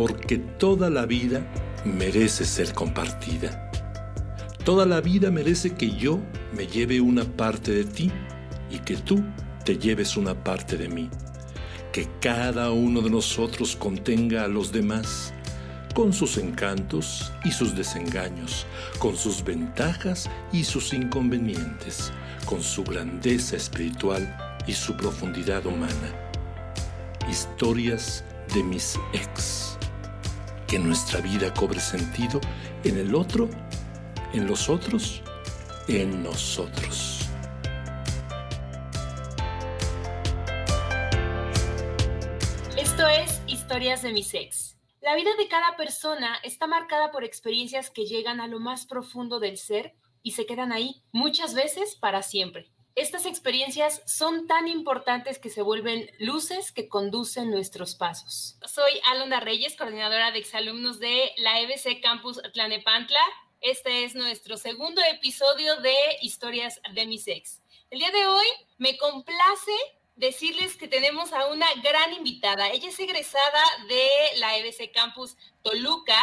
porque toda la vida merece ser compartida. Toda la vida merece que yo me lleve una parte de ti y que tú te lleves una parte de mí. Que cada uno de nosotros contenga a los demás, con sus encantos y sus desengaños, con sus ventajas y sus inconvenientes, con su grandeza espiritual y su profundidad humana. Historias de mis ex. Que nuestra vida cobre sentido en el otro, en los otros, en nosotros. Esto es Historias de mis ex. La vida de cada persona está marcada por experiencias que llegan a lo más profundo del ser y se quedan ahí, muchas veces para siempre. Estas experiencias son tan importantes que se vuelven luces que conducen nuestros pasos. Soy Alonda Reyes, coordinadora de exalumnos de la EBC Campus Tlanepantla. Este es nuestro segundo episodio de Historias de mis ex. El día de hoy me complace decirles que tenemos a una gran invitada. Ella es egresada de la EBC Campus Toluca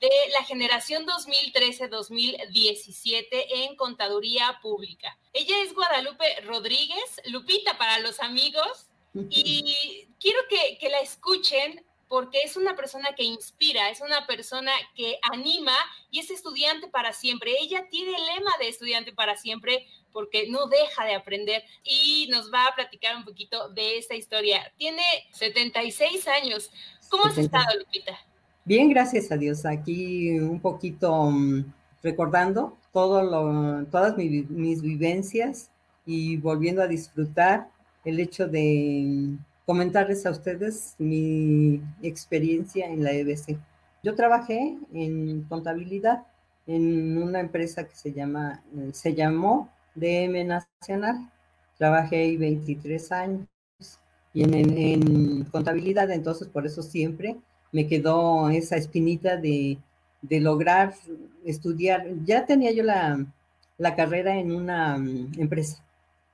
de la generación 2013-2017 en Contaduría Pública. Ella es Guadalupe Rodríguez, Lupita para los amigos, y quiero que, que la escuchen porque es una persona que inspira, es una persona que anima y es estudiante para siempre. Ella tiene el lema de estudiante para siempre porque no deja de aprender y nos va a platicar un poquito de esta historia. Tiene 76 años. ¿Cómo has estado, Lupita? Bien, gracias a Dios. Aquí un poquito mm, recordando todo lo, todas mis vivencias y volviendo a disfrutar el hecho de comentarles a ustedes mi experiencia en la EBC. Yo trabajé en contabilidad en una empresa que se llama, eh, se llamó DM Nacional. Trabajé ahí 23 años y en, en, contabilidad, entonces por eso siempre me quedó esa espinita de, de lograr estudiar. Ya tenía yo la, la carrera en una um, empresa,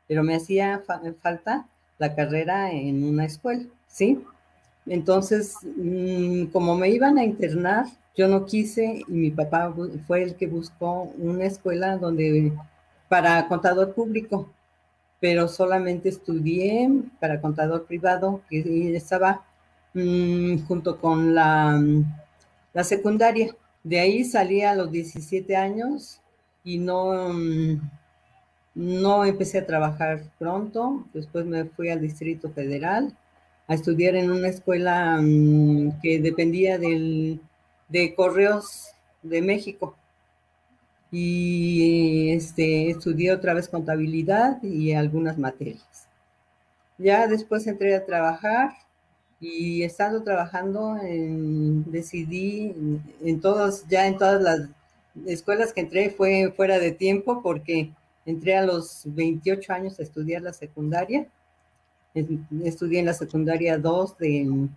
pero me hacía fa falta la carrera en una escuela, ¿sí? Entonces, mmm, como me iban a internar, yo no quise y mi papá fue el que buscó una escuela donde para contador público, pero solamente estudié para contador privado, que estaba mmm, junto con la, la, secundaria. De ahí salí a los 17 años y no, mmm, no empecé a trabajar pronto, después me fui al Distrito Federal a estudiar en una escuela um, que dependía del, de Correos de México. Y este, estudié otra vez contabilidad y algunas materias. Ya después entré a trabajar y estando trabajando en, decidí en, todas, ya en todas las escuelas que entré fue fuera de tiempo porque entré a los 28 años a estudiar la secundaria. Estudié en la secundaria 2 de,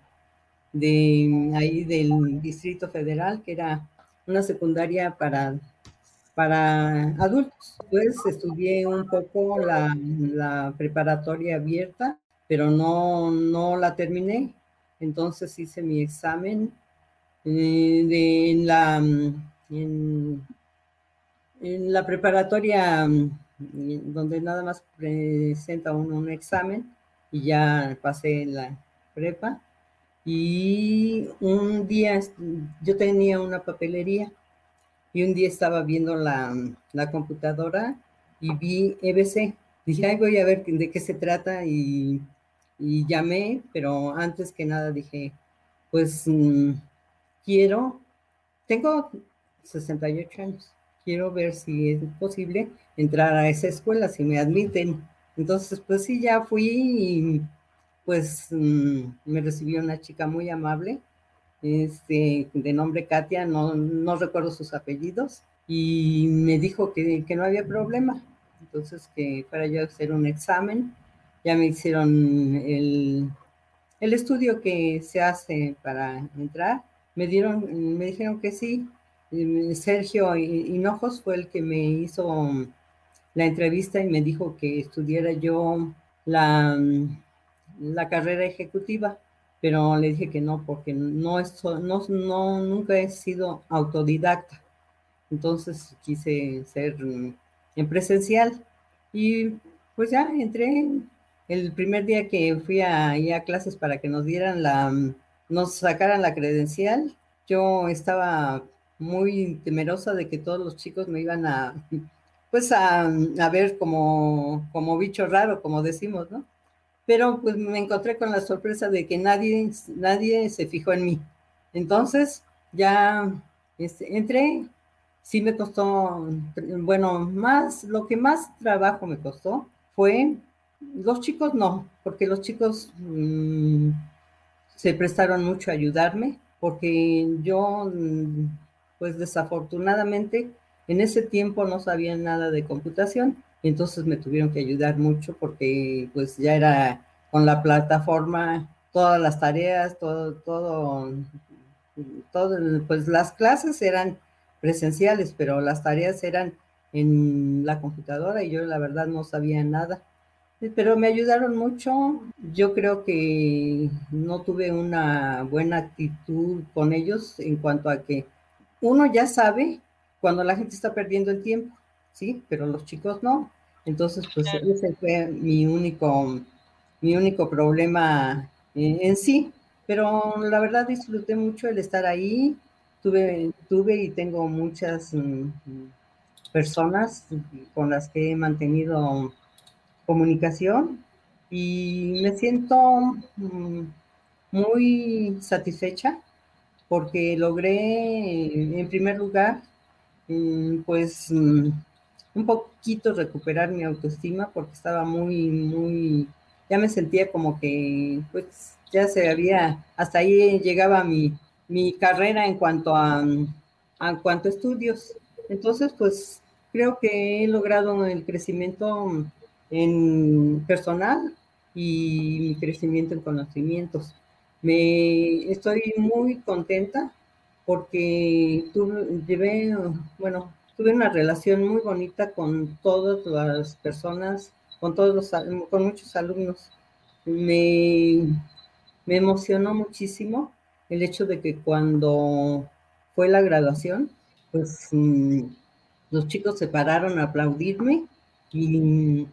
de ahí del Distrito Federal, que era una secundaria para, para adultos. Pues estudié un poco la, la preparatoria abierta, pero no, no la terminé. Entonces hice mi examen eh, de, en la en, en la preparatoria, mm, donde nada más presenta uno un examen y ya pasé la prepa. Y un día yo tenía una papelería y un día estaba viendo la, la computadora y vi EBC. Dije, ay, voy a ver de qué se trata y, y llamé, pero antes que nada dije, pues mmm, quiero, tengo 68 años quiero ver si es posible entrar a esa escuela, si me admiten. Entonces, pues sí, ya fui y pues mmm, me recibió una chica muy amable, este, de nombre Katia, no, no recuerdo sus apellidos, y me dijo que, que, no había problema. Entonces, que fuera yo hacer un examen. Ya me hicieron el, el estudio que se hace para entrar. Me dieron, me dijeron que sí, Sergio Hinojos fue el que me hizo la entrevista y me dijo que estudiara yo la, la carrera ejecutiva. pero le dije que no, porque no, no, no nunca he sido autodidacta. Entonces quise ser en presencial y pues ya entré el primer día que fui a, a clases para que nos dieran la, nos sacaran la credencial. Yo estaba muy temerosa de que todos los chicos me iban a, pues a, a ver como, como bicho raro, como decimos, ¿no? Pero pues me encontré con la sorpresa de que nadie, nadie se fijó en mí. Entonces ya este, entré, sí me costó, bueno, más, lo que más trabajo me costó fue, los chicos no, porque los chicos mm, se prestaron mucho a ayudarme, porque yo pues desafortunadamente en ese tiempo no sabía nada de computación, entonces me tuvieron que ayudar mucho porque pues ya era con la plataforma, todas las tareas, todo, todo, todo, pues las clases eran presenciales, pero las tareas eran en la computadora y yo la verdad no sabía nada. Pero me ayudaron mucho. Yo creo que no tuve una buena actitud con ellos en cuanto a que uno ya sabe cuando la gente está perdiendo el tiempo, ¿sí? Pero los chicos no. Entonces, pues ese fue mi único, mi único problema en, sí. Pero la verdad disfruté mucho el estar ahí. Tuve, tuve y tengo muchas mm, personas con las que he mantenido comunicación y me siento mm, muy satisfecha porque logré, en primer lugar, mm, pues mm, un poquito recuperar mi autoestima porque estaba muy, muy, ya me sentía como que, pues ya se había, hasta ahí llegaba mi, mi carrera en cuanto a, a cuanto estudios. Entonces, pues creo que he logrado el crecimiento en personal y mi crecimiento en conocimientos. Me estoy muy contenta porque tuve, llevé, bueno, tuve una relación muy bonita con todas las personas, con todos los, con muchos alumnos. Me, me emocionó muchísimo el hecho de que cuando fue la graduación, pues mm, los chicos se pararon a aplaudirme y,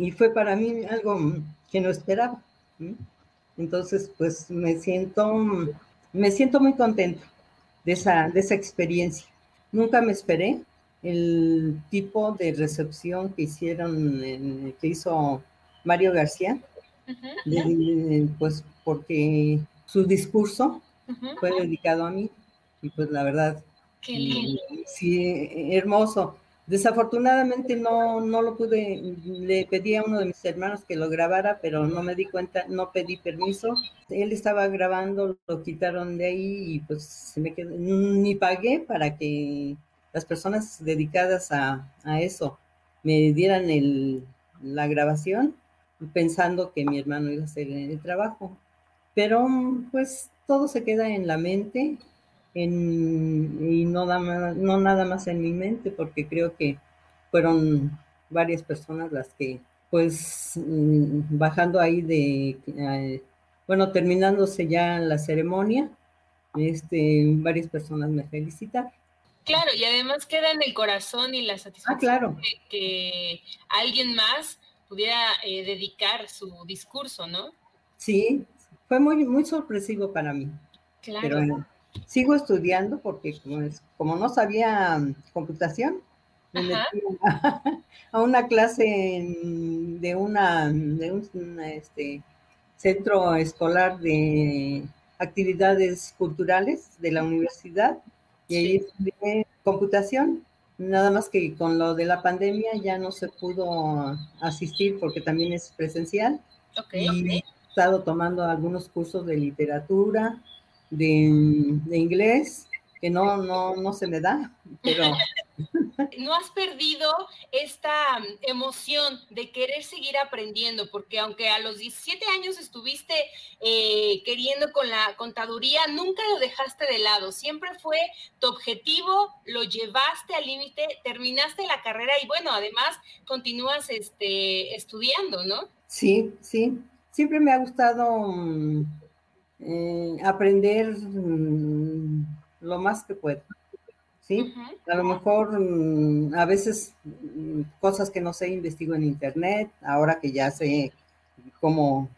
y fue para mí algo que no esperaba. Entonces, pues me siento, me siento muy contenta de esa, de esa experiencia. Nunca me esperé el tipo de recepción que hicieron, que hizo Mario García, pues porque su discurso fue dedicado a mí y pues la verdad, sí, hermoso. Desafortunadamente no, no lo pude, le pedí a uno de mis hermanos que lo grabara, pero no me di cuenta, no pedí permiso. Él estaba grabando, lo quitaron de ahí y pues me quedó, ni pagué para que las personas dedicadas a, a eso me dieran el, la grabación pensando que mi hermano iba a hacer el trabajo. Pero pues todo se queda en la mente y no, no nada más en mi mente, porque creo que fueron varias personas las que, pues, mm, bajando ahí de, eh, bueno, terminándose ya la ceremonia, este, varias personas me felicitaron. Claro, y además queda en el corazón y la satisfacción ah, claro. de que alguien más pudiera eh, dedicar su discurso, ¿no? Sí, fue muy, muy sorpresivo para mí. Claro. Pero, sigo estudiando porque como, no sabía computación, me metí a, una clase de, una, de un este, centro escolar de actividades culturales de la universidad y ahí estudié computación. Nada más que con lo de la pandemia ya no se pudo asistir porque también es presencial. y he estado tomando algunos cursos de literatura, de, inglés, que no, no, no se me da, pero... No has perdido esta emoción de querer seguir aprendiendo, porque aunque a los 17 años estuviste eh, queriendo con la contaduría, nunca lo dejaste de lado, siempre fue tu objetivo, lo llevaste al límite, terminaste la carrera y bueno, además continúas este, estudiando, ¿no? Sí, sí, siempre me ha gustado... Mm, eh, aprender mm, lo más que puedo. ¿sí? A lo mejor mm, a veces mm, cosas que no sé investigo en internet, ahora que ya sé cómo,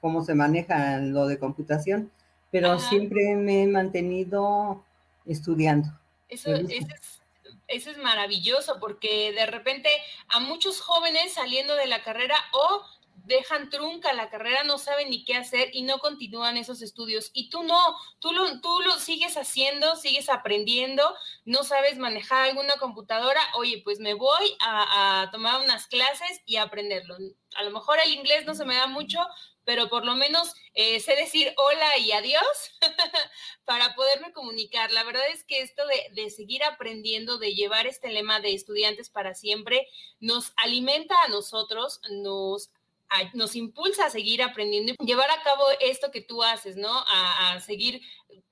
cómo se maneja lo de computación, pero siempre me he mantenido estudiando. Eso, eso, es, eso es maravilloso porque de repente a muchos jóvenes saliendo de la carrera o dejan trunca la carrera, no saben ni qué hacer y no continúan esos estudios. Y tú no, tú lo, tú lo sigues haciendo, sigues aprendiendo, no sabes manejar alguna computadora, oye, pues me voy a, tomar unas clases y aprenderlo. A lo mejor el inglés no se me da mucho, pero por lo menos eh, sé decir hola y adiós para poderme comunicar. La verdad es que esto de, de, seguir aprendiendo, de llevar este lema de estudiantes para siempre, nos alimenta a nosotros, nos nos impulsa a seguir aprendiendo y llevar a cabo esto que tú haces, ¿no? A, seguir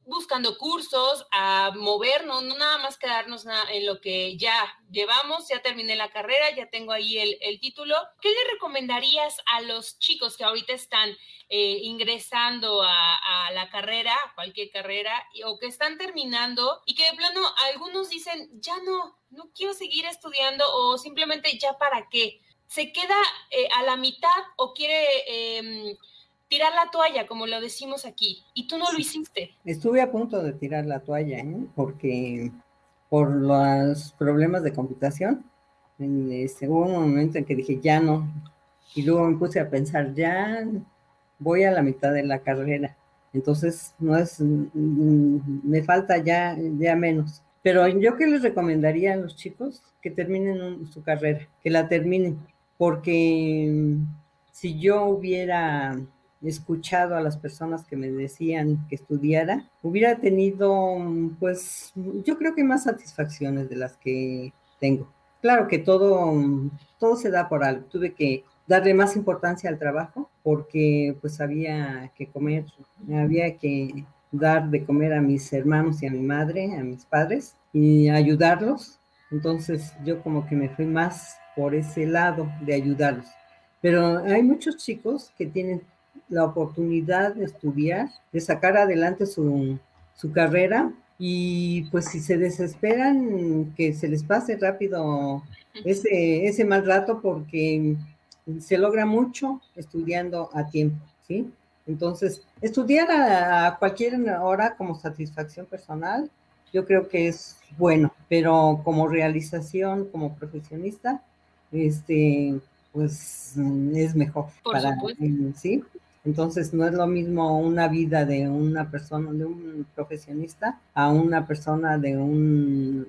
buscando cursos, a movernos, no nada más quedarnos en lo que ya llevamos, ya terminé la carrera, ya tengo ahí el, título. ¿Qué le recomendarías a los chicos que ahorita están eh, ingresando a, la carrera, cualquier carrera, o que están terminando y que de plano algunos dicen, ya no, no quiero seguir estudiando o simplemente ya para qué? Se queda eh, a la mitad o quiere em, tirar la toalla, como lo decimos aquí, y tú no lo hiciste. Estuve a punto de tirar la toalla, ¿eh? porque por los problemas de computación, este, hubo un momento en que dije, ya no, y luego me puse a pensar, ya voy a la mitad de la carrera, entonces no es, me falta ya, ya menos. Pero yo que les recomendaría a los chicos que terminen su carrera, que la terminen, porque mm, si yo hubiera escuchado a las personas que me decían que estudiara, hubiera tenido, mm, pues, yo creo que más satisfacciones de las que tengo. Claro que todo, mm, todo se da por algo. Tuve que darle más importancia al trabajo porque pues había que comer, había que dar de comer a mis hermanos y a mi madre, a mis padres y ayudarlos. Entonces yo como que me fui más por ese lado de ayudarlos. Pero hay muchos chicos que tienen la oportunidad de estudiar, de sacar adelante su, su carrera y pues si se desesperan, que se les pase rápido ese, ese mal rato porque se logra mucho estudiando a tiempo, ¿sí? Entonces, estudiar a, a cualquier hora como satisfacción personal, yo creo que es bueno, pero como realización, como profesionista, este, pues es mejor para sí. Entonces no es lo mismo una vida de una persona, de un profesionista, a una persona de un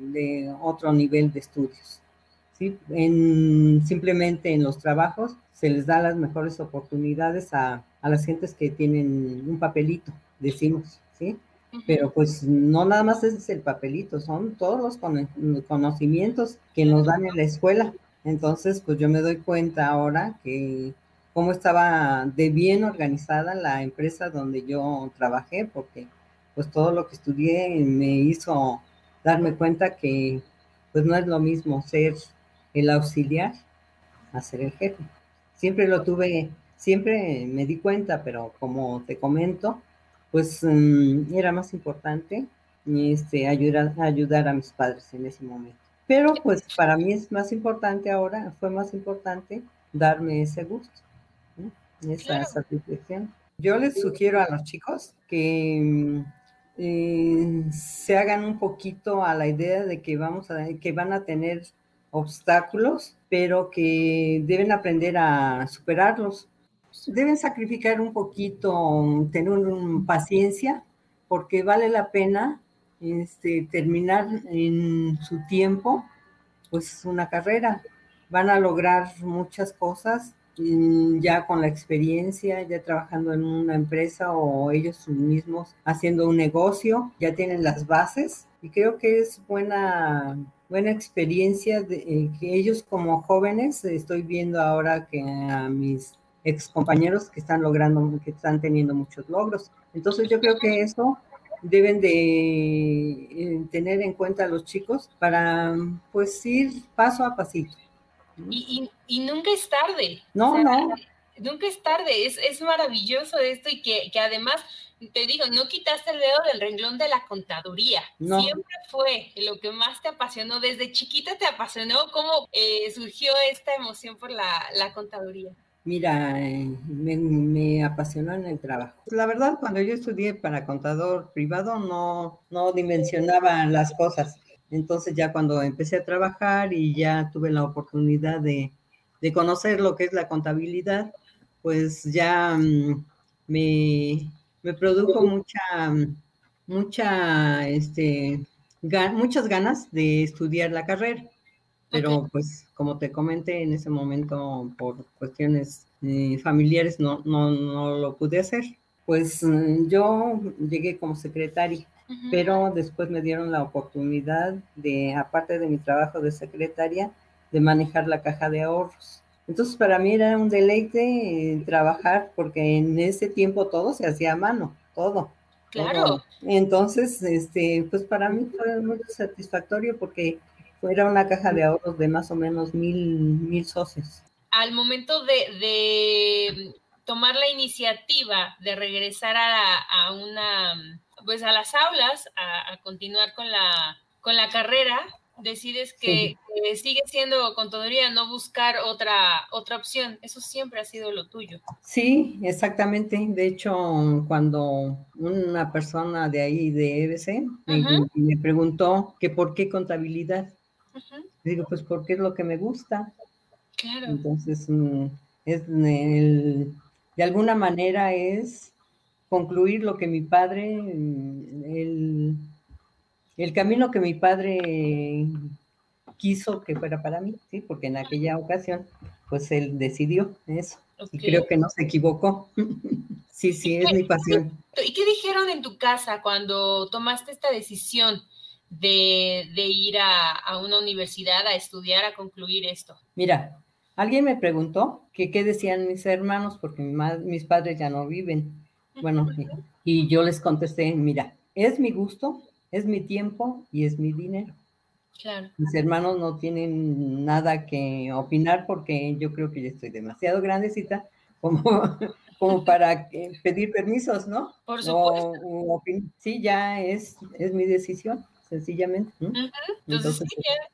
de otro nivel de estudios. ¿sí? En, simplemente en los trabajos se les da las mejores oportunidades a, a las gentes que tienen un papelito, decimos, ¿sí? Pero pues no nada más es el papelito, son todos los conocimientos que nos dan en la escuela. Entonces, pues yo me doy cuenta ahora que cómo estaba de bien organizada la empresa donde yo trabajé, porque pues todo lo que estudié me hizo darme cuenta que pues no es lo mismo ser el auxiliar a ser el jefe. Siempre lo tuve, siempre me di cuenta, pero como te comento, pues mm, era más importante este, ayudar, ayudar a mis padres en ese momento. Pero pues para mí es más importante ahora, fue más importante darme ese gusto, esa satisfacción. Yo les sugiero a los chicos que mm, eh, se hagan un poquito a la idea de que vamos a, que van a tener obstáculos, pero que deben aprender a superarlos deben sacrificar un poquito, tener paciencia, porque vale la pena este, terminar en su tiempo, pues una carrera. Van a lograr muchas cosas ya con la experiencia, ya trabajando en una empresa o ellos mismos haciendo un negocio, ya tienen las bases y creo que es buena buena experiencia de, eh, que ellos como jóvenes estoy viendo ahora que a mis ex compañeros que están logrando, que están teniendo muchos logros. Entonces yo creo que eso deben de eh, tener en cuenta los chicos para pues ir paso a pasito. Y, y, nunca es tarde. No, no. nunca es tarde, es, es maravilloso esto y que, que, además, te digo, no quitaste el dedo del renglón de la contaduría. Siempre fue lo que más te apasionó. Desde chiquita te apasionó. ¿Cómo eh, surgió esta emoción por la, la contaduría? Mira, me, me, apasionó en el trabajo. La verdad, cuando yo estudié para contador privado, no, no dimensionaba las cosas. Entonces ya cuando empecé a trabajar y ya tuve la oportunidad de, de conocer lo que es la contabilidad, pues ya mm, me, me, produjo mucha, mucha, este, muchas ganas de estudiar la carrera. Pero pues como te comenté en ese momento por cuestiones eh, familiares no, no, no lo pude hacer. Pues mm, yo llegué como secretaria pero después me dieron la oportunidad de, aparte de mi trabajo de secretaria, de manejar la caja de ahorros. Entonces para mí era un deleite eh, trabajar porque en ese tiempo todo se hacía a mano, todo. Claro. Entonces, este, pues para mí fue muy satisfactorio porque era una caja de ahorros de más o menos mil, mil socios. Al momento de, de tomar la iniciativa de regresar a, a una pues a las aulas, a, continuar con la, con la carrera, decides que, sigue siendo contaduría, no buscar otra, otra opción. Eso siempre ha sido lo tuyo. Sí, exactamente. De hecho, cuando una persona de ahí, de EBC, me, preguntó que por qué contabilidad. Digo, pues porque es lo que me gusta. Claro. Entonces, mm, es de alguna manera es concluir lo que mi padre, el, el camino que mi padre quiso que fuera para mí, ¿sí? Porque en aquella ocasión, pues él decidió eso. Y creo que no se equivocó. sí, sí, es mi pasión. ¿Y qué dijeron en tu casa cuando tomaste esta decisión de, ir a, a, una universidad a estudiar, a concluir esto? Mira, alguien me preguntó que qué decían mis hermanos, porque mis padres ya no viven. Bueno, y yo les contesté, mira, es mi gusto, es mi tiempo y es mi dinero. Claro. Mis hermanos no tienen nada que opinar porque yo creo que ya estoy demasiado grandecita como, como para pedir permisos, ¿no? Por supuesto. sí, ya es, es mi decisión sencillamente. Entonces,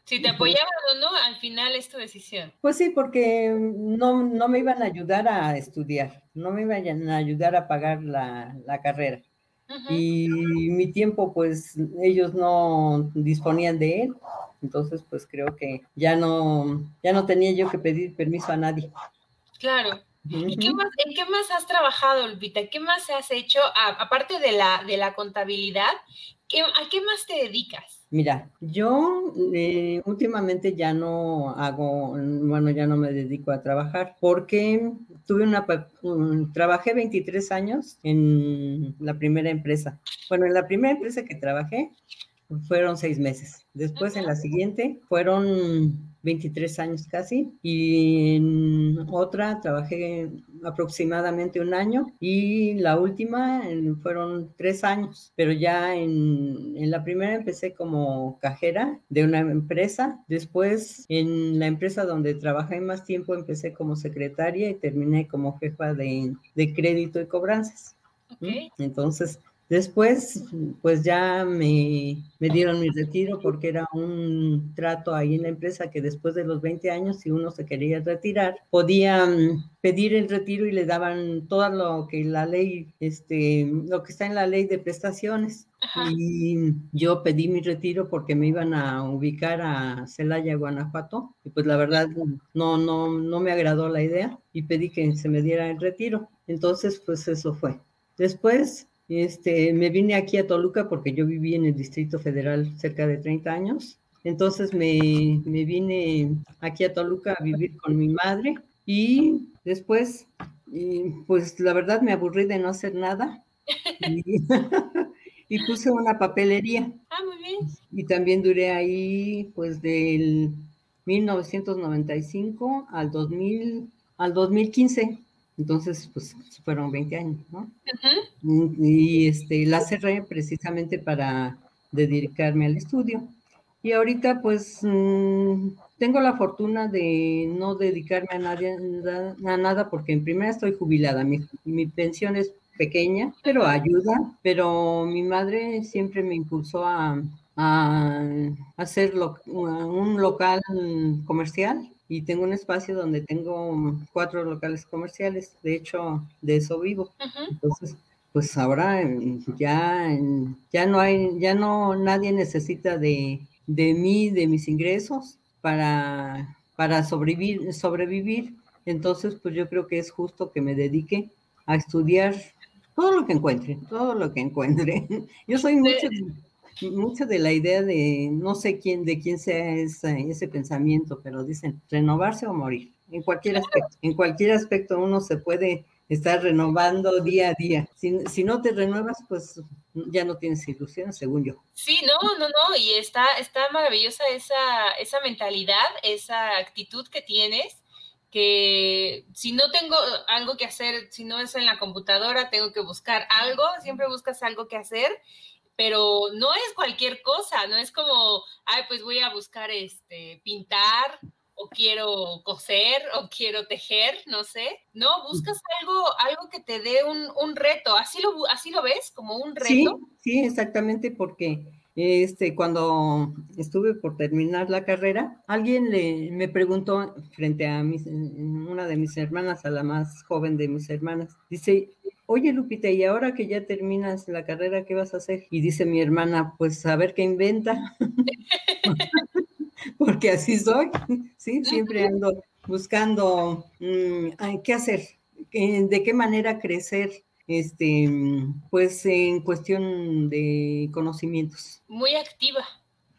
si te apoyaban o no, al final es tu decisión. Pues sí, porque no, no me iban a ayudar a estudiar, no me iban a ayudar a pagar la, la carrera. Y mi tiempo, pues ellos no disponían de él. Entonces, pues creo que ya no, ya no tenía yo que pedir permiso a nadie. Claro. ¿Y qué más, en qué más has trabajado, Lupita? ¿Qué más has hecho, aparte de la, de la contabilidad? ¿A qué más te dedicas? Mira, yo eh, últimamente ya no hago, bueno, ya no me dedico a trabajar porque tuve una, trabajé 23 años en la primera empresa. Bueno, en la primera empresa que trabajé fueron seis meses. Después en la siguiente fueron 23 años casi, y en otra trabajé aproximadamente un año y la última fueron tres años, pero ya en, en, la primera empecé como cajera de una empresa, después en la empresa donde trabajé más tiempo empecé como secretaria y terminé como jefa de, de crédito y cobranzas. Entonces, Después, pues ya me, dieron mi retiro porque era un trato ahí en la empresa que después de los 20 años, si uno se quería retirar, podía pedir el retiro y le daban todo lo que la ley, este, lo que está en la ley de prestaciones. Y yo pedí mi retiro porque me iban a ubicar a Celaya, Guanajuato, y pues la verdad no, no, no me agradó la idea y pedí que se me diera el retiro. Entonces, pues eso fue. Después este, me vine aquí a Toluca porque yo viví en el Distrito Federal cerca de 30 años. Entonces me, me vine aquí a Toluca a vivir con mi madre y después, pues la verdad me aburrí de no hacer nada y, y, puse una papelería. Ah, muy bien. Y también duré ahí pues del 1995 al 2000, al 2015. Entonces, pues fueron 20 años, ¿no? Y este, la cerré precisamente para dedicarme al estudio. Y ahorita, pues, mm, tengo la fortuna de no dedicarme a, nadie, a nada porque en primera estoy jubilada, mi, mi pensión es pequeña, pero ayuda, pero mi madre siempre me impulsó a, a hacer un local comercial y tengo un espacio donde tengo cuatro locales comerciales, de hecho de eso vivo. Entonces, pues ahora ya, ya no hay, ya no, nadie necesita de, de mí, de mis ingresos para, para sobrevivir, sobrevivir. Entonces, pues yo creo que es justo que me dedique a estudiar todo lo que encuentre, todo lo que encuentre. Yo soy mucho, mucho de la idea de, no sé quién, de quién sea ese, ese pensamiento, pero dicen renovarse o morir. En cualquier aspecto, en cualquier aspecto uno se puede estar renovando día a día. Si, si, no te renuevas, pues ya no tienes ilusiones, según yo. Sí, no, no, no, y está, está maravillosa esa, esa mentalidad, esa actitud que tienes, que si no tengo algo que hacer, si no es en la computadora, tengo que buscar algo, siempre buscas algo que hacer pero no es cualquier cosa, no es como, ay, pues voy a buscar este, pintar o quiero coser o quiero tejer, no sé. No, buscas algo, algo que te dé un, un reto. ¿Así lo, ¿Así lo ves? ¿Como un reto? Sí, sí, exactamente, porque este, cuando estuve por terminar la carrera, alguien le, me preguntó frente a mis, una de mis hermanas, a la más joven de mis hermanas, dice, oye Lupita, ¿y ahora que ya terminas la carrera, qué vas a hacer? Y dice mi hermana, pues a ver qué inventa, porque así soy, sí, siempre ando buscando mm, qué hacer, de qué manera crecer este, pues en cuestión de conocimientos. Muy activa.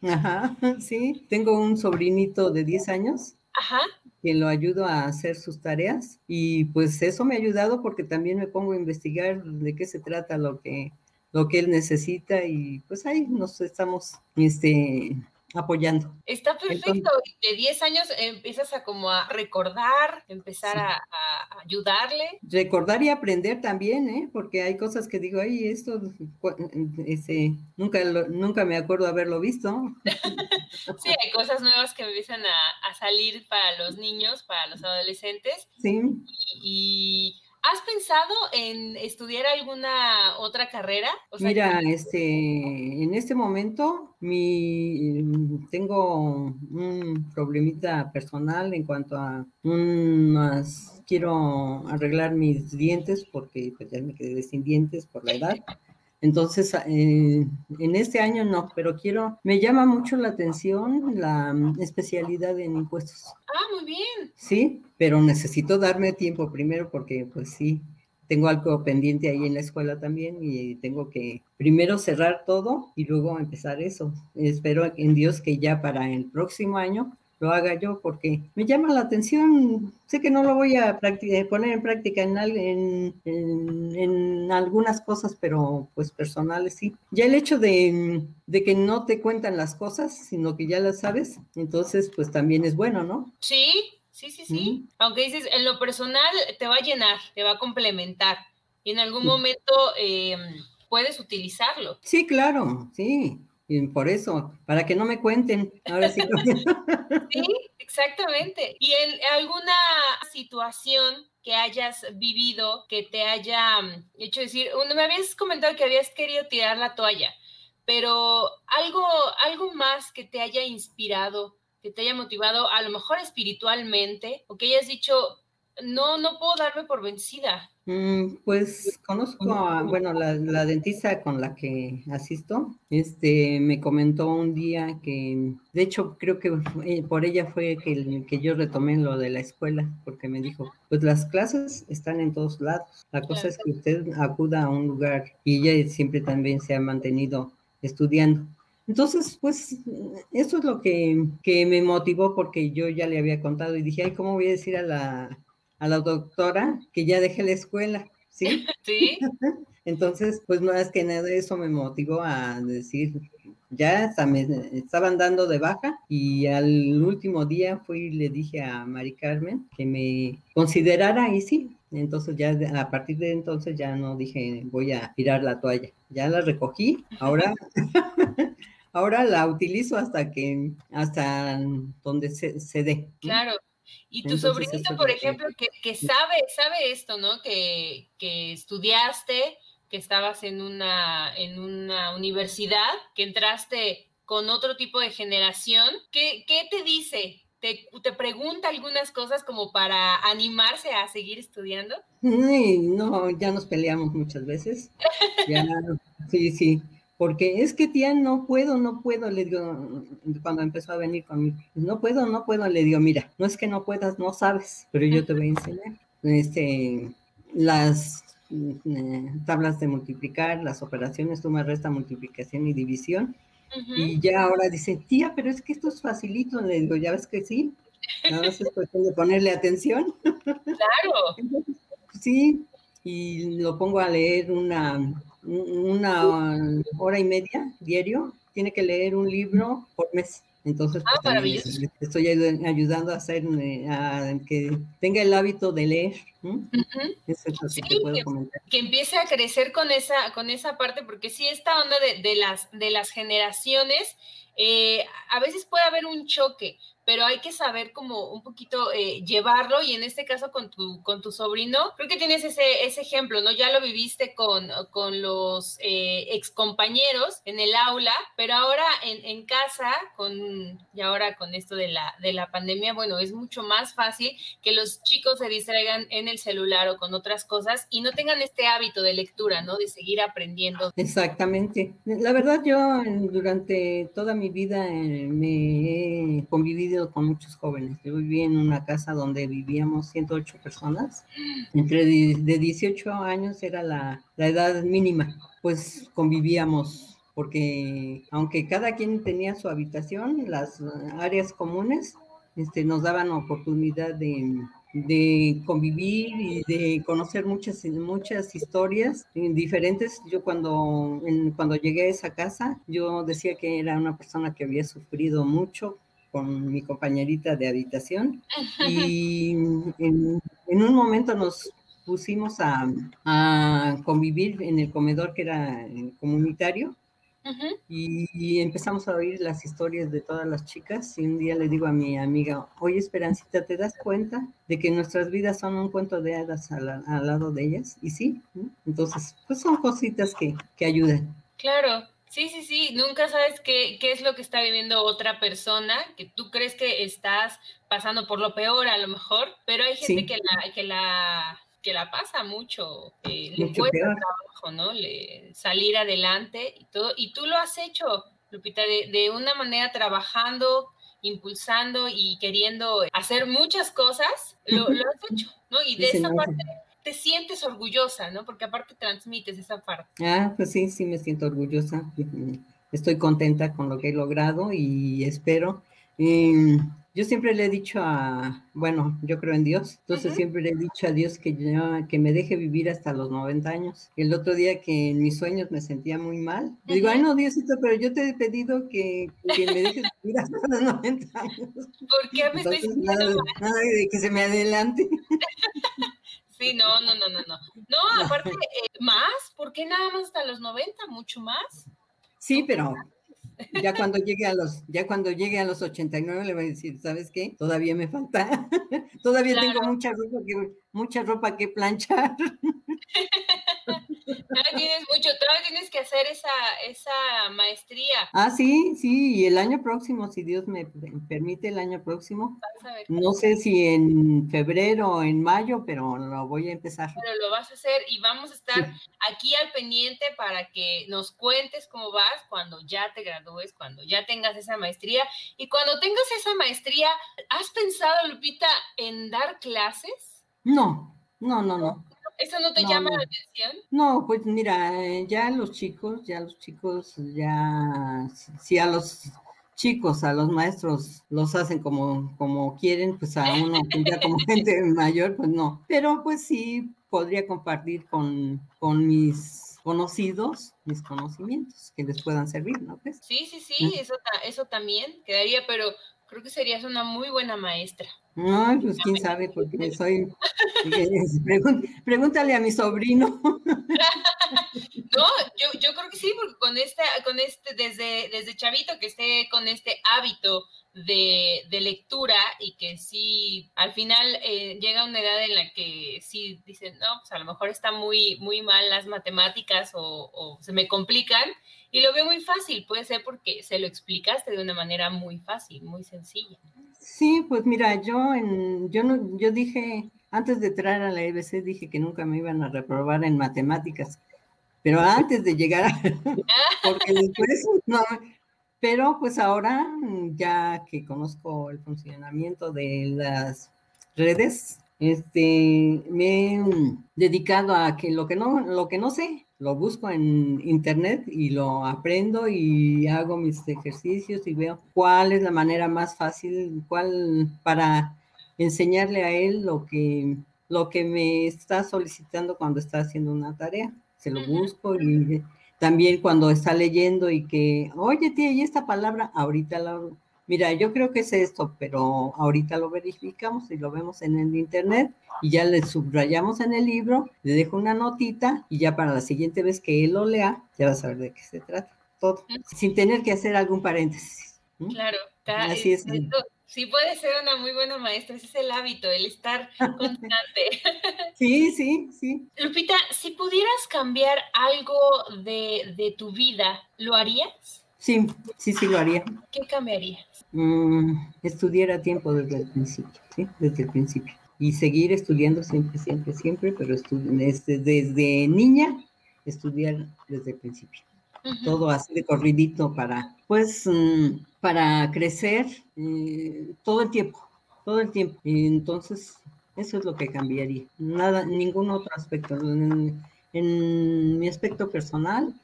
Ajá, sí. Tengo un sobrinito de 10 años. Ajá. Que lo ayudo a hacer sus tareas y pues eso me ha ayudado porque también me pongo a investigar de qué se trata lo que lo que él necesita y pues ahí nos estamos este apoyando. Está perfecto. de 10 años empiezas a como a recordar, empezar a, ayudarle. Recordar y aprender también, ¿eh? Porque hay cosas que digo, ay, esto ese, nunca, nunca me acuerdo haberlo visto. sí, hay cosas nuevas que empiezan a, a, salir para los niños, para los adolescentes. Sí. y ¿Has pensado en estudiar alguna otra carrera? Mira, este, en este momento mi, tengo un problemita personal en cuanto a unas, quiero arreglar mis dientes porque pues, ya me quedé sin dientes por la edad. Entonces, eh, en este año no, pero quiero, me llama mucho la atención la mm, especialidad en impuestos. Ah, muy bien. Sí, pero necesito darme tiempo primero porque, pues sí, tengo algo pendiente ahí en la escuela también y tengo que primero cerrar todo y luego empezar eso. Espero en Dios que ya para el próximo año lo haga yo porque me llama la atención. Sé que no lo voy a poner en práctica en, en, algunas cosas, pero pues personales sí. Ya el hecho de, de, que no te cuentan las cosas, sino que ya las sabes, entonces pues también es bueno, ¿no? Sí, sí, sí, sí. Aunque dices, en lo personal te va a llenar, te va a complementar y en algún momento em, puedes utilizarlo. Sí, claro, sí. Y por eso, para que no me cuenten. Ahora sí. sí, exactamente. ¿Y en alguna situación que hayas vivido que te haya mm, hecho decir, me habías comentado que habías querido tirar la toalla, pero algo, algo más que te haya inspirado, que te haya motivado, a lo mejor espiritualmente, o que hayas dicho, no, no puedo darme por vencida. Mm, pues conozco a, bueno, la, dentista con la que asisto, este, me comentó un día que, de hecho, creo que por ella fue que, que yo retomé lo de la escuela, porque me dijo, pues las clases están en todos lados, la cosa es que usted acuda a un lugar y ella siempre también se ha mantenido estudiando. Entonces, pues eso es lo que, que me motivó porque yo ya le había contado y dije, ay, ¿cómo voy a decir a la, a la doctora que ya dejé la escuela, ¿sí? Sí. Entonces, pues más que nada eso me motivó a decir, ya me estaban dando de baja y al último día fui y le dije a Mari Carmen que me considerara y sí, entonces ya a partir de entonces ya no dije voy a tirar la toalla, ya la recogí, ahora ahora la utilizo hasta que, hasta donde se, se dé. Claro. Y tu sobrinito, por ejemplo, que, que, sabe, sabe esto, ¿no? Que, que estudiaste, que estabas en una, en una universidad, que entraste con otro tipo de generación, ¿qué, qué te dice? ¿Te, ¿Te, pregunta algunas cosas como para animarse a seguir estudiando? No, ya nos peleamos muchas veces. Ya, sí, sí. Porque es que tía, no puedo, no puedo, le digo, cuando empezó a venir conmigo, no puedo, no puedo, le digo, mira, no es que no puedas, no sabes, pero yo te voy a enseñar. Este, las eh, tablas de multiplicar, las operaciones, suma, resta, multiplicación y división. Y ya ahora dice, tía, pero es que esto es facilito. Le digo, ya ves que sí. Nada más es cuestión de ponerle atención. Claro. sí, y lo pongo a leer una, una hora y media diario. Tiene que leer un libro por mes. Entonces, ah, pues, estoy ayudando a hacer a que tenga el hábito de leer. Eso es sí, que, puedo comentar. que, empiece a crecer con esa, con esa parte, porque sí, esta onda de, de las, de las generaciones, eh, a veces puede haber un choque, pero hay que saber como un poquito eh, llevarlo y en este caso con tu, con tu sobrino, creo que tienes ese, ese ejemplo, ¿no? Ya lo viviste con, con los eh, ex compañeros en el aula, pero ahora en, en, casa, con, y ahora con esto de la, de la pandemia, bueno, es mucho más fácil que los chicos se distraigan en el celular o con otras cosas y no tengan este hábito de lectura, ¿no? De seguir aprendiendo. Exactamente. La verdad, yo durante toda mi vida eh, me he convivido con muchos jóvenes. Yo viví en una casa donde vivíamos 108 personas. Entre de 18 años era la, la edad mínima. Pues convivíamos porque aunque cada quien tenía su habitación, las áreas comunes este, nos daban oportunidad de, de convivir y de conocer muchas, muchas historias diferentes. Yo cuando, cuando llegué a esa casa, yo decía que era una persona que había sufrido mucho, con mi compañerita de habitación y en, un momento nos pusimos a, a, convivir en el comedor que era comunitario y, empezamos a oír las historias de todas las chicas y un día le digo a mi amiga, oye Esperancita, ¿te das cuenta de que nuestras vidas son un cuento de hadas al, al lado de ellas? Y sí, entonces pues son cositas que, que ayudan. Claro, Sí, sí, sí, nunca sabes qué, qué, es lo que está viviendo otra persona, que tú crees que estás pasando por lo peor a lo mejor, pero hay gente que, la, que, la, que la pasa mucho, eh, le cuesta trabajo, ¿no? Le, salir adelante y todo, y tú lo has hecho, Lupita, de, de una manera trabajando, impulsando y queriendo hacer muchas cosas, lo, lo has hecho, ¿no? Y de esa parte te sientes orgullosa, ¿no? Porque aparte transmites esa parte. Ah, pues sí, sí me siento orgullosa. Estoy contenta con lo que he logrado y espero. yo siempre le he dicho a, bueno, yo creo en Dios, entonces siempre le he dicho a Dios que, que me deje vivir hasta los 90 años. El otro día que en mis sueños me sentía muy mal, digo, ay no, Diosito, pero yo te he pedido que, que me dejes vivir hasta los 90 años. ¿Por qué me estoy sintiendo mal? Nada de que se me adelante. Sí, no, no, no, no, no. No, aparte, eh, más, ¿por qué nada más hasta los 90? ¿Mucho más? Sí, pero ya cuando llegue a los, ya cuando llegue a los 89 le voy a decir, ¿sabes qué? Todavía me falta, todavía tengo mucha ropa que, mucha ropa que planchar. tienes mucho, todavía tienes que hacer esa, esa maestría. Ah, sí, sí, y el año próximo, si Dios me permite, el año próximo. No sé si en febrero o en mayo, pero lo voy a empezar. Pero lo vas a hacer y vamos a estar aquí al pendiente para que nos cuentes cómo vas cuando ya te gradúes, cuando ya tengas esa maestría. Y cuando tengas esa maestría, ¿has pensado, Lupita, en dar clases? No, no, no, no. ¿Eso no te llama la atención? No, pues mira, ya los chicos, ya los chicos, ya, si a los chicos, a los maestros los hacen como, como quieren, pues a uno ya como gente mayor, pues no. Pero pues sí podría compartir con, con mis conocidos mis conocimientos que les puedan servir, ¿no? Pues, sí, sí, sí, eso, eso también quedaría, pero creo que serías una muy buena maestra. No, pues quién sabe, porque soy. Pregúntale a mi sobrino. No, yo, yo creo que sí, porque con este, con este, desde, desde chavito que esté con este hábito de, lectura y que sí, al final eh, llega una edad en la que sí dicen, no, pues a lo mejor está muy, muy mal las matemáticas o, o se me complican y lo veo muy fácil, puede ser porque se lo explicaste de una manera muy fácil, muy sencilla. Sí, pues mira, yo en, yo no, yo dije, antes de entrar a la EBC dije que nunca me iban a reprobar en matemáticas, pero antes de llegar, a, porque después no, pero pues ahora ya que conozco el funcionamiento de las redes, este, me he dedicado a que lo que no, lo que no sé, lo busco en internet y lo aprendo y hago mis ejercicios y veo cuál es la manera más fácil, cuál para enseñarle a él lo que, lo que me está solicitando cuando está haciendo una tarea. Se lo busco y también cuando está leyendo y que, oye, tía, ¿y esta palabra? Ahorita la, mira, yo creo que es esto, pero ahorita lo verificamos y lo vemos en el internet y ya le subrayamos en el libro, le dejo una notita y ya para la siguiente vez que él lo lea, ya va a saber de qué se trata. Todo, sin tener que hacer algún paréntesis. Claro, así es. Sí puede ser una muy buena maestra, ese es el hábito, el estar constante. sí, sí, sí. Lupita, si pudieras cambiar algo de, de tu vida, ¿lo harías? Sí, sí, sí lo haría. ¿Qué cambiaría? Mm, estudiar a tiempo desde el principio, ¿sí? Desde el principio. Y seguir estudiando siempre, siempre, siempre, pero desde, desde niña, estudiar desde el principio. Todo así de corridito para, pues, mm, para crecer eh, todo el tiempo, todo el tiempo. Entonces, eso es lo que cambiaría. Nada, ningún otro aspecto. En, en mi aspecto personal,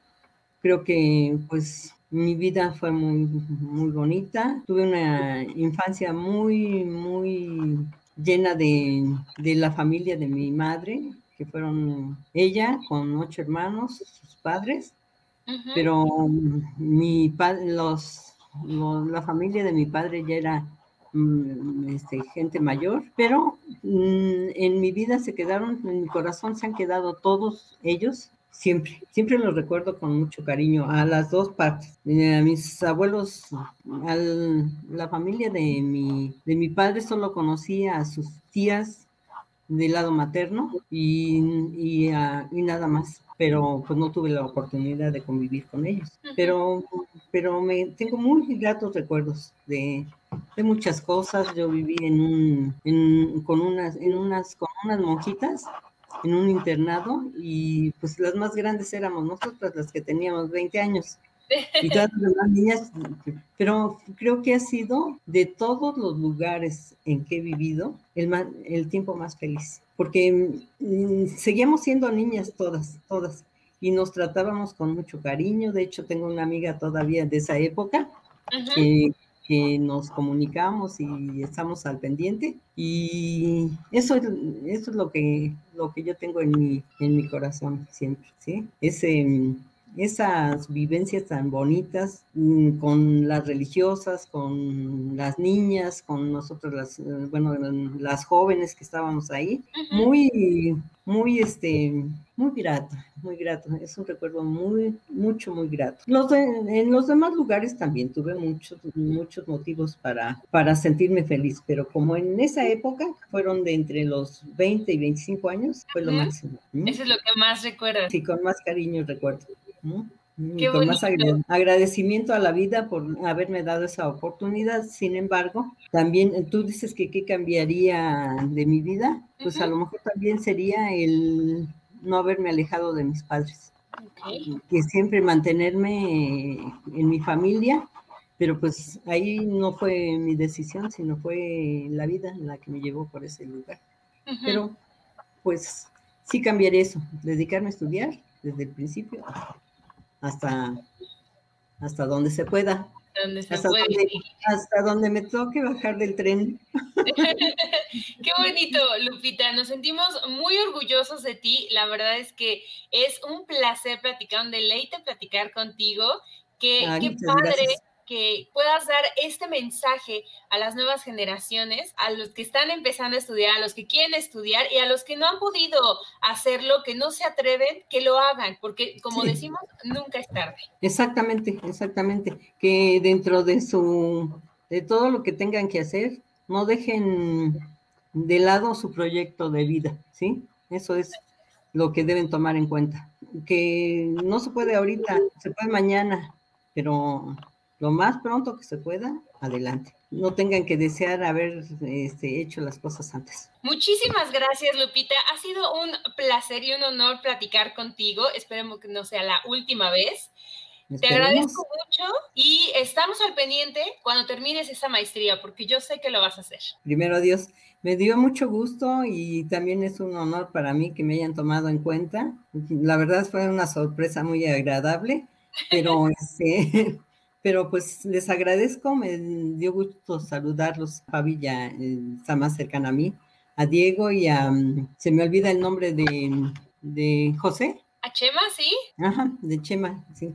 creo que, pues, mi vida fue muy, muy bonita. Tuve una infancia muy, muy llena de, la familia de mi madre, que fueron ella con ocho hermanos, sus padres, pero mi padre, los, la familia de mi padre ya era mm, este, gente mayor, pero mm, en mi vida se quedaron, en mi corazón se han quedado todos ellos siempre, siempre los recuerdo con mucho cariño a las dos partes. Eh, a mis abuelos, a la familia de mi, de mi padre solo conocía a sus tías del lado materno y, y, nada más, pero pues no tuve la oportunidad de convivir con ellos. Pero, pero me tengo muy gratos recuerdos de, de muchas cosas. Yo viví en un, en, con unas, en unas, con unas monjitas en un internado y pues las más grandes éramos nosotras, las que teníamos 20 años. Y las niñas, pero creo que ha sido de todos los lugares en que he vivido el, el tiempo más feliz, porque mm, seguíamos siendo niñas todas, todas, y nos tratábamos con mucho cariño. De hecho, tengo una amiga todavía de esa época que que nos comunicamos y estamos al pendiente y eso es, eso es lo que lo que yo tengo en mi en mi corazón siempre sí ese esas vivencias tan bonitas mm, con las religiosas, con las niñas, con nosotros las, eh, bueno, las jóvenes que estábamos ahí, muy, muy, este, muy grato, muy grato, es un recuerdo muy, mucho, muy grato. Los en los demás lugares también tuve muchos, muchos motivos para, para sentirme feliz, pero como en esa época fueron de entre los 20 y 25 años, fue lo máximo. Eso es lo que más recuerdo. Sí, con más cariño recuerdo. Con más agradecimiento a la vida por haberme dado esa oportunidad. Sin embargo, también eh, tú dices que qué cambiaría de mi vida, pues a lo mejor también sería el no haberme alejado de mis padres. Que siempre mantenerme en mi familia, pero pues ahí no fue mi decisión, sino fue la vida la que me llevó por ese lugar. Pero pues sí cambiaría eso, dedicarme a estudiar desde el principio hasta, hasta donde se pueda. hasta, Donde, hasta donde me toque bajar del tren. Qué bonito, Lupita. Nos sentimos muy orgullosos de ti. La verdad es que es un placer platicar, un deleite platicar contigo. Qué, qué padre que puedas dar este mensaje a las nuevas generaciones, a los que están empezando a estudiar, a los que quieren estudiar y a los que no han podido hacerlo, que no se atreven, que lo hagan, porque como decimos, nunca es tarde. Exactamente, exactamente. Que dentro de su, de todo lo que tengan que hacer, no dejen de lado su proyecto de vida, ¿sí? Eso es lo que deben tomar en cuenta. Que no se puede ahorita, se puede mañana, pero lo más pronto que se pueda, adelante. No tengan que desear haber este, hecho las cosas antes. Muchísimas gracias, Lupita. Ha sido un placer y un honor platicar contigo. Esperemos que no sea la última vez. Te agradezco mucho y estamos al pendiente cuando termines esa maestría, porque yo sé que lo vas a hacer. Primero, Dios, me dio mucho gusto y también es un honor para mí que me hayan tomado en cuenta. La verdad fue una sorpresa muy agradable, pero este, pero pues les agradezco, me dio gusto saludarlos. Pavilla está más cercana a mí, a Diego y a, se me olvida el nombre de, de José. ¿A Chema, sí? Ajá, de Chema, sí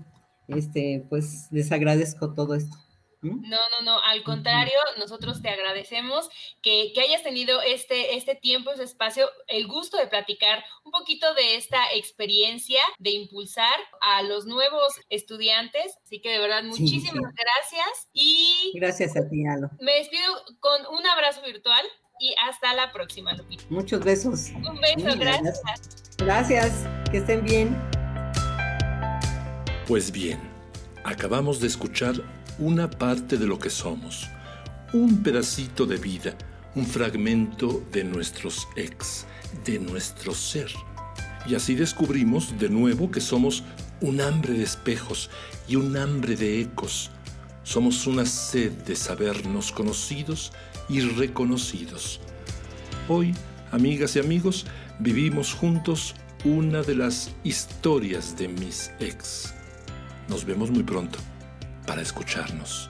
este, pues les agradezco todo esto. No, no, no, al contrario, nosotros te agradecemos que, hayas tenido este, este tiempo, ese espacio, el gusto de platicar un poquito de esta experiencia, de impulsar a los nuevos estudiantes. Así que de verdad, muchísimas gracias y... Gracias a ti, Alo. Me despido con un abrazo virtual y hasta la próxima, Lupita. Muchos besos. Un beso, gracias. Gracias, que estén bien. Pues bien, acabamos de escuchar una parte de lo que somos, un pedacito de vida, un fragmento de nuestros ex, de nuestro ser. Y así descubrimos de nuevo que somos un hambre de espejos y un hambre de ecos. Somos una sed de sabernos conocidos y reconocidos. Hoy, amigas y amigos, vivimos juntos una de las historias de mis ex. Nos vemos muy pronto para escucharnos.